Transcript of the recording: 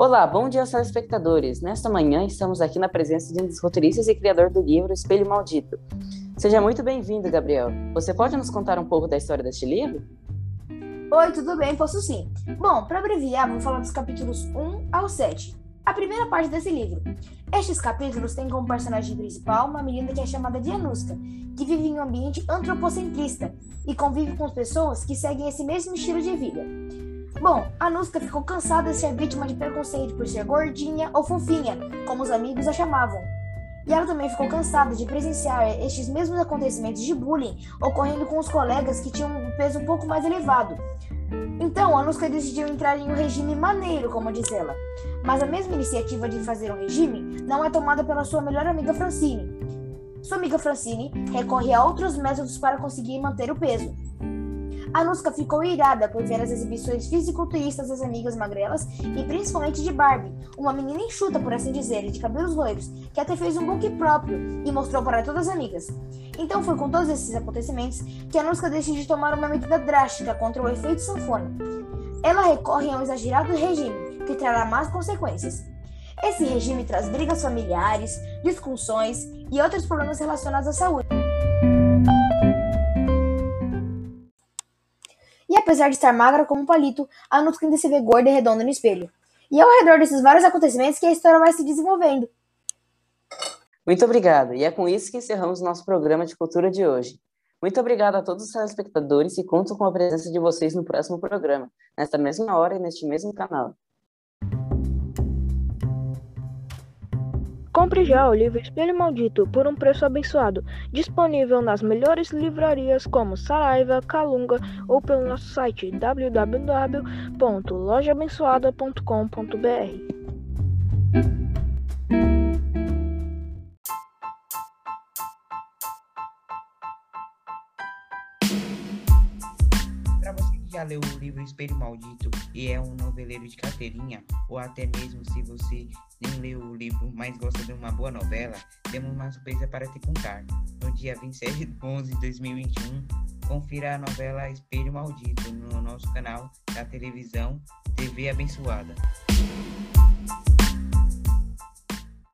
Olá, bom dia aos telespectadores. Nesta manhã estamos aqui na presença de um dos roteiristas e criador do livro Espelho Maldito. Seja muito bem-vindo, Gabriel. Você pode nos contar um pouco da história deste livro? Oi, tudo bem? Posso sim. Bom, para abreviar, vou falar dos capítulos 1 ao 7. A primeira parte desse livro. Estes capítulos têm como personagem principal uma menina que é chamada de Anuska, que vive em um ambiente antropocentrista e convive com pessoas que seguem esse mesmo estilo de vida. Bom, Anuska ficou cansada de ser vítima de preconceito por ser gordinha ou fofinha, como os amigos a chamavam. E ela também ficou cansada de presenciar estes mesmos acontecimentos de bullying ocorrendo com os colegas que tinham um peso um pouco mais elevado. Então, Anuska decidiu entrar em um regime maneiro, como diz ela. Mas a mesma iniciativa de fazer um regime não é tomada pela sua melhor amiga Francine. Sua amiga Francine recorre a outros métodos para conseguir manter o peso. Anuska ficou irada por ver as exibições fisiculturistas das amigas magrelas e principalmente de Barbie, uma menina enxuta, por assim dizer, de cabelos loiros, que até fez um book próprio e mostrou para todas as amigas. Então foi com todos esses acontecimentos que Anuska decide tomar uma medida drástica contra o efeito sanfona. Ela recorre a um exagerado regime, que trará más consequências. Esse regime traz brigas familiares, discussões e outros problemas relacionados à saúde. Apesar de estar magra como um palito, a Nutka ainda se vê gorda e redonda no espelho. E é ao redor desses vários acontecimentos que a história vai se desenvolvendo. Muito obrigado. E é com isso que encerramos nosso programa de cultura de hoje. Muito obrigado a todos os telespectadores e conto com a presença de vocês no próximo programa, nesta mesma hora e neste mesmo canal. Compre já o livro Espelho Maldito por um preço abençoado, disponível nas melhores livrarias como Saraiva, Calunga ou pelo nosso site www.lojaabençoada.com.br. já leu o livro Espelho Maldito e é um noveleiro de carteirinha, ou até mesmo se você nem leu o livro, mas gosta de uma boa novela, temos uma surpresa para te contar. No dia 27 de 11 de 2021, confira a novela Espelho Maldito no nosso canal da televisão TV Abençoada.